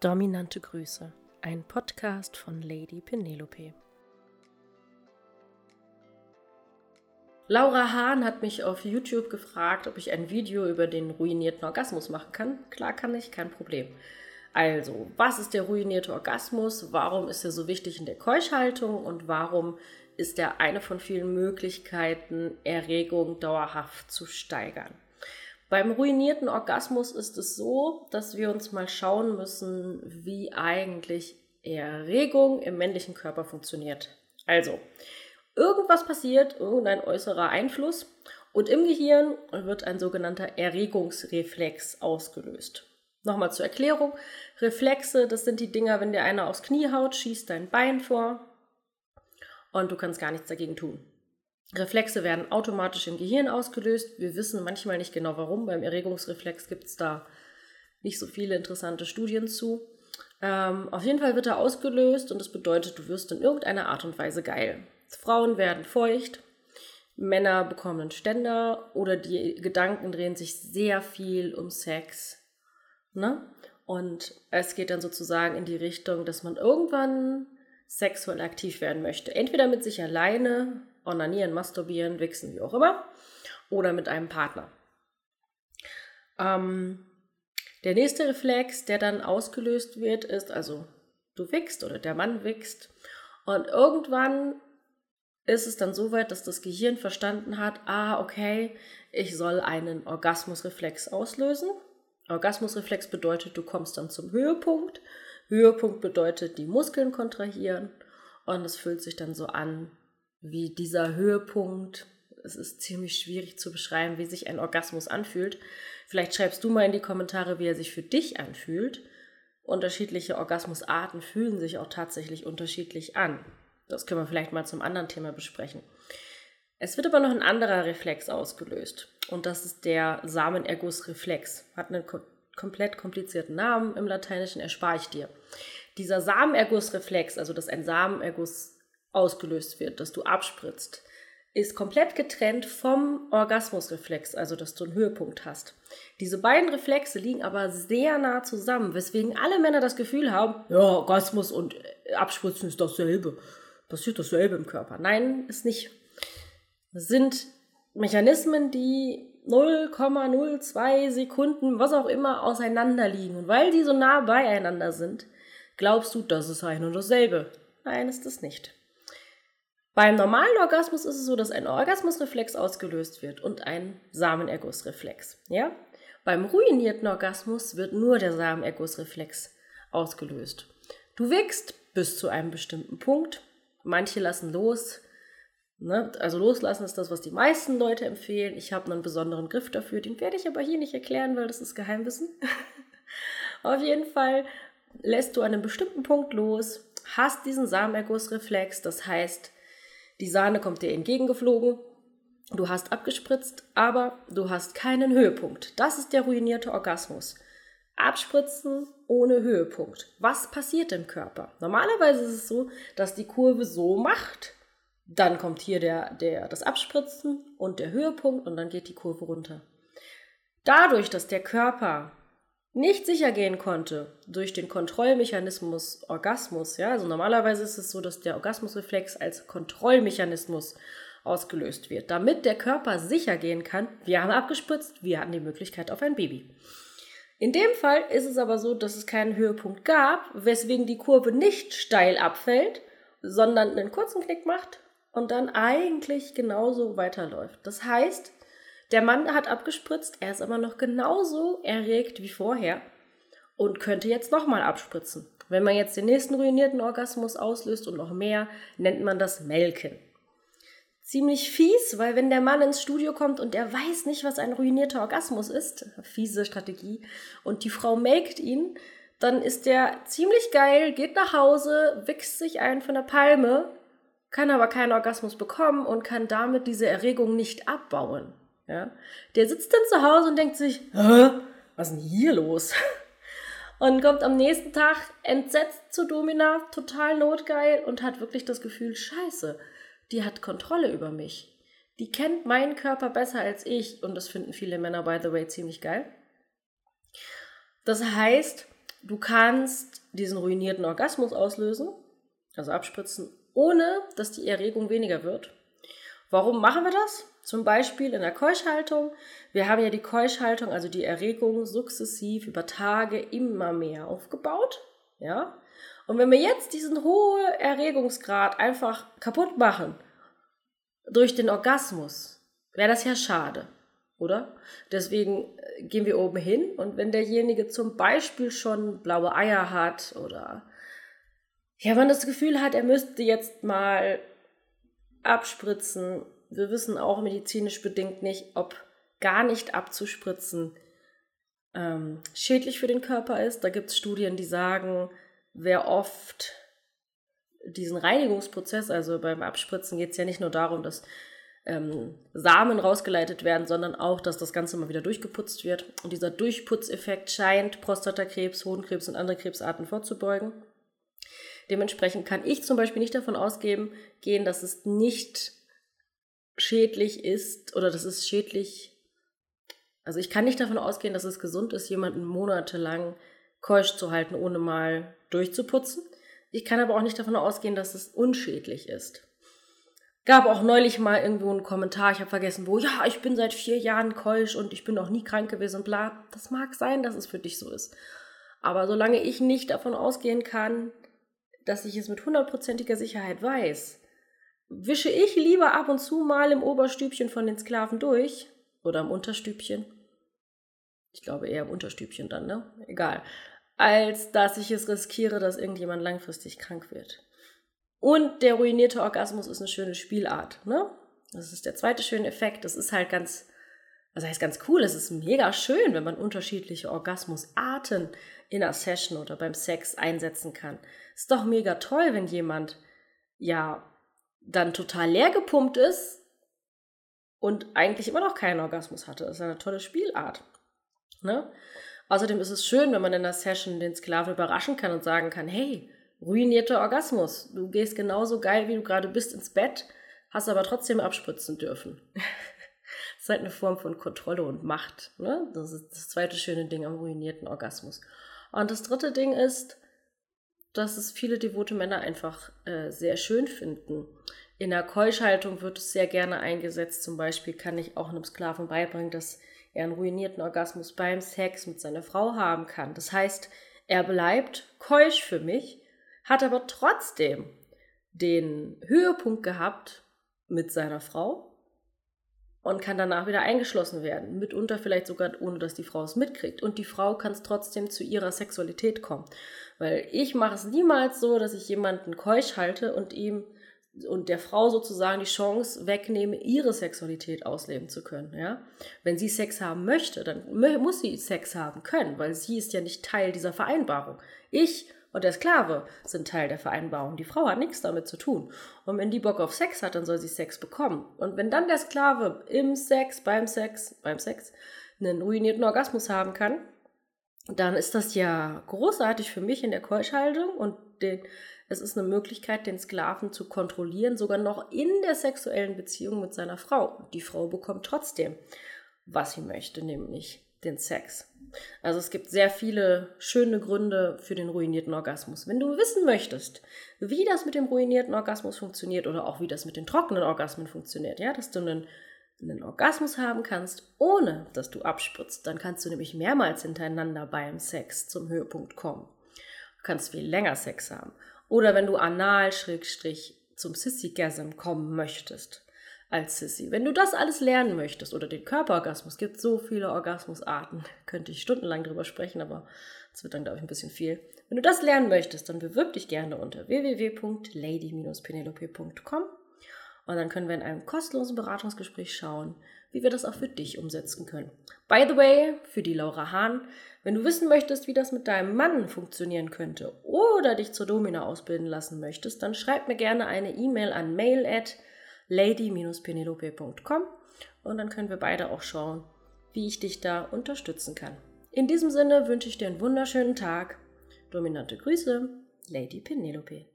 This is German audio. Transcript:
Dominante Grüße, ein Podcast von Lady Penelope. Laura Hahn hat mich auf YouTube gefragt, ob ich ein Video über den ruinierten Orgasmus machen kann. Klar kann ich, kein Problem. Also, was ist der ruinierte Orgasmus? Warum ist er so wichtig in der Keuschhaltung? Und warum ist er eine von vielen Möglichkeiten, Erregung dauerhaft zu steigern? Beim ruinierten Orgasmus ist es so, dass wir uns mal schauen müssen, wie eigentlich Erregung im männlichen Körper funktioniert. Also, irgendwas passiert, irgendein äußerer Einfluss und im Gehirn wird ein sogenannter Erregungsreflex ausgelöst. Nochmal zur Erklärung. Reflexe, das sind die Dinger, wenn dir einer aufs Knie haut, schießt dein Bein vor und du kannst gar nichts dagegen tun. Reflexe werden automatisch im Gehirn ausgelöst. Wir wissen manchmal nicht genau warum. Beim Erregungsreflex gibt es da nicht so viele interessante Studien zu. Ähm, auf jeden Fall wird er ausgelöst und das bedeutet, du wirst in irgendeiner Art und Weise geil. Frauen werden feucht, Männer bekommen einen Ständer oder die Gedanken drehen sich sehr viel um Sex. Ne? Und es geht dann sozusagen in die Richtung, dass man irgendwann sexuell aktiv werden möchte. Entweder mit sich alleine onanieren, masturbieren, wichsen, wie auch immer, oder mit einem Partner. Ähm, der nächste Reflex, der dann ausgelöst wird, ist also, du wichst oder der Mann wichst und irgendwann ist es dann so weit, dass das Gehirn verstanden hat, ah, okay, ich soll einen Orgasmusreflex auslösen. Orgasmusreflex bedeutet, du kommst dann zum Höhepunkt. Höhepunkt bedeutet, die Muskeln kontrahieren und es fühlt sich dann so an, wie dieser Höhepunkt. Es ist ziemlich schwierig zu beschreiben, wie sich ein Orgasmus anfühlt. Vielleicht schreibst du mal in die Kommentare, wie er sich für dich anfühlt. Unterschiedliche Orgasmusarten fühlen sich auch tatsächlich unterschiedlich an. Das können wir vielleicht mal zum anderen Thema besprechen. Es wird aber noch ein anderer Reflex ausgelöst. Und das ist der Samenergussreflex. Hat einen ko komplett komplizierten Namen. Im Lateinischen erspare ich dir. Dieser Samenergussreflex, also dass ein Samenerguss ausgelöst wird, dass du abspritzt, ist komplett getrennt vom Orgasmusreflex, also dass du einen Höhepunkt hast. Diese beiden Reflexe liegen aber sehr nah zusammen, weswegen alle Männer das Gefühl haben, ja, Orgasmus und äh, Abspritzen ist dasselbe. Passiert dasselbe im Körper. Nein, ist nicht. Das sind Mechanismen, die 0,02 Sekunden, was auch immer, auseinander liegen. Und weil die so nah beieinander sind, glaubst du, das ist ein und dasselbe. Nein, ist es nicht. Beim normalen Orgasmus ist es so, dass ein Orgasmusreflex ausgelöst wird und ein Samenergussreflex. Ja? Beim ruinierten Orgasmus wird nur der Samenergussreflex ausgelöst. Du wickst bis zu einem bestimmten Punkt. Manche lassen los. Ne? Also loslassen ist das, was die meisten Leute empfehlen. Ich habe einen besonderen Griff dafür. Den werde ich aber hier nicht erklären, weil das ist Geheimwissen. Auf jeden Fall lässt du an einem bestimmten Punkt los, hast diesen Samenergussreflex. Das heißt, die Sahne kommt dir entgegengeflogen. Du hast abgespritzt, aber du hast keinen Höhepunkt. Das ist der ruinierte Orgasmus. Abspritzen ohne Höhepunkt. Was passiert im Körper? Normalerweise ist es so, dass die Kurve so macht, dann kommt hier der, der, das Abspritzen und der Höhepunkt und dann geht die Kurve runter. Dadurch, dass der Körper nicht sicher gehen konnte durch den Kontrollmechanismus Orgasmus, ja, also normalerweise ist es so, dass der Orgasmusreflex als Kontrollmechanismus ausgelöst wird, damit der Körper sicher gehen kann, wir haben abgespritzt, wir hatten die Möglichkeit auf ein Baby. In dem Fall ist es aber so, dass es keinen Höhepunkt gab, weswegen die Kurve nicht steil abfällt, sondern einen kurzen Knick macht und dann eigentlich genauso weiterläuft. Das heißt, der Mann hat abgespritzt, er ist aber noch genauso erregt wie vorher und könnte jetzt nochmal abspritzen. Wenn man jetzt den nächsten ruinierten Orgasmus auslöst und noch mehr, nennt man das Melken. Ziemlich fies, weil wenn der Mann ins Studio kommt und er weiß nicht, was ein ruinierter Orgasmus ist, fiese Strategie, und die Frau melkt ihn, dann ist der ziemlich geil, geht nach Hause, wichst sich ein von der Palme, kann aber keinen Orgasmus bekommen und kann damit diese Erregung nicht abbauen. Ja? Der sitzt dann zu Hause und denkt sich, Hä? was ist denn hier los? Und kommt am nächsten Tag entsetzt zu Domina, total notgeil und hat wirklich das Gefühl, scheiße, die hat Kontrolle über mich. Die kennt meinen Körper besser als ich und das finden viele Männer, by the way, ziemlich geil. Das heißt, du kannst diesen ruinierten Orgasmus auslösen, also abspritzen, ohne dass die Erregung weniger wird. Warum machen wir das? Zum Beispiel in der Keuschhaltung. Wir haben ja die Keuschhaltung, also die Erregung, sukzessiv über Tage immer mehr aufgebaut. Ja? Und wenn wir jetzt diesen hohen Erregungsgrad einfach kaputt machen durch den Orgasmus, wäre das ja schade, oder? Deswegen äh, gehen wir oben hin und wenn derjenige zum Beispiel schon blaue Eier hat oder ja, man das Gefühl hat, er müsste jetzt mal abspritzen. Wir wissen auch medizinisch bedingt nicht, ob gar nicht abzuspritzen ähm, schädlich für den Körper ist. Da gibt es Studien, die sagen, wer oft diesen Reinigungsprozess, also beim Abspritzen geht es ja nicht nur darum, dass ähm, Samen rausgeleitet werden, sondern auch, dass das Ganze mal wieder durchgeputzt wird. Und dieser Durchputzeffekt scheint Prostatakrebs, Hodenkrebs und andere Krebsarten vorzubeugen. Dementsprechend kann ich zum Beispiel nicht davon ausgehen, gehen, dass es nicht schädlich ist oder dass es schädlich. Also ich kann nicht davon ausgehen, dass es gesund ist, jemanden monatelang keusch zu halten, ohne mal durchzuputzen. Ich kann aber auch nicht davon ausgehen, dass es unschädlich ist. Gab auch neulich mal irgendwo einen Kommentar, ich habe vergessen, wo, ja, ich bin seit vier Jahren keusch und ich bin noch nie krank gewesen und bla. Das mag sein, dass es für dich so ist. Aber solange ich nicht davon ausgehen kann, dass ich es mit hundertprozentiger Sicherheit weiß, wische ich lieber ab und zu mal im Oberstübchen von den Sklaven durch oder im Unterstübchen. Ich glaube eher im Unterstübchen dann, ne? Egal. Als dass ich es riskiere, dass irgendjemand langfristig krank wird. Und der ruinierte Orgasmus ist eine schöne Spielart, ne? Das ist der zweite schöne Effekt. Das ist halt ganz, das heißt ganz cool. Es ist mega schön, wenn man unterschiedliche Orgasmusarten in einer Session oder beim Sex einsetzen kann. Ist doch mega toll, wenn jemand ja dann total leer gepumpt ist und eigentlich immer noch keinen Orgasmus hatte. Das ist eine tolle Spielart. Ne? Außerdem ist es schön, wenn man in der Session den Sklaven überraschen kann und sagen kann, hey, ruinierter Orgasmus. Du gehst genauso geil, wie du gerade bist, ins Bett, hast aber trotzdem abspritzen dürfen. das ist halt eine Form von Kontrolle und Macht. Ne? Das ist das zweite schöne Ding am ruinierten Orgasmus. Und das dritte Ding ist, dass es viele devote Männer einfach äh, sehr schön finden. In der Keuschhaltung wird es sehr gerne eingesetzt. Zum Beispiel kann ich auch einem Sklaven beibringen, dass er einen ruinierten Orgasmus beim Sex mit seiner Frau haben kann. Das heißt, er bleibt keusch für mich, hat aber trotzdem den Höhepunkt gehabt mit seiner Frau und kann danach wieder eingeschlossen werden. Mitunter vielleicht sogar ohne, dass die Frau es mitkriegt. Und die Frau kann es trotzdem zu ihrer Sexualität kommen. Weil ich mache es niemals so, dass ich jemanden keusch halte und ihm und der Frau sozusagen die Chance wegnehme, ihre Sexualität ausleben zu können. Ja? Wenn sie Sex haben möchte, dann muss sie Sex haben können, weil sie ist ja nicht Teil dieser Vereinbarung. Ich und der Sklave sind Teil der Vereinbarung. Die Frau hat nichts damit zu tun. Und wenn die Bock auf Sex hat, dann soll sie Sex bekommen. Und wenn dann der Sklave im Sex, beim Sex, beim Sex einen ruinierten Orgasmus haben kann, dann ist das ja großartig für mich in der Keuschhaltung und den, es ist eine Möglichkeit, den Sklaven zu kontrollieren, sogar noch in der sexuellen Beziehung mit seiner Frau. Die Frau bekommt trotzdem, was sie möchte, nämlich den Sex. Also es gibt sehr viele schöne Gründe für den ruinierten Orgasmus. Wenn du wissen möchtest, wie das mit dem ruinierten Orgasmus funktioniert oder auch wie das mit den trockenen Orgasmen funktioniert, ja, dass du einen einen Orgasmus haben kannst, ohne dass du abspritzt, dann kannst du nämlich mehrmals hintereinander beim Sex zum Höhepunkt kommen. Du kannst viel länger Sex haben. Oder wenn du anal schrägstrich zum Sissy-Gasm kommen möchtest als Sissy. Wenn du das alles lernen möchtest oder den Körperorgasmus, gibt so viele Orgasmusarten, könnte ich stundenlang drüber sprechen, aber es wird dann, glaube ich, ein bisschen viel. Wenn du das lernen möchtest, dann bewirb dich gerne unter www.lady-penelope.com und dann können wir in einem kostenlosen Beratungsgespräch schauen, wie wir das auch für dich umsetzen können. By the way, für die Laura Hahn, wenn du wissen möchtest, wie das mit deinem Mann funktionieren könnte oder dich zur Domina ausbilden lassen möchtest, dann schreib mir gerne eine E-Mail an mail lady-penelope.com und dann können wir beide auch schauen, wie ich dich da unterstützen kann. In diesem Sinne wünsche ich dir einen wunderschönen Tag. Dominante Grüße, Lady Penelope.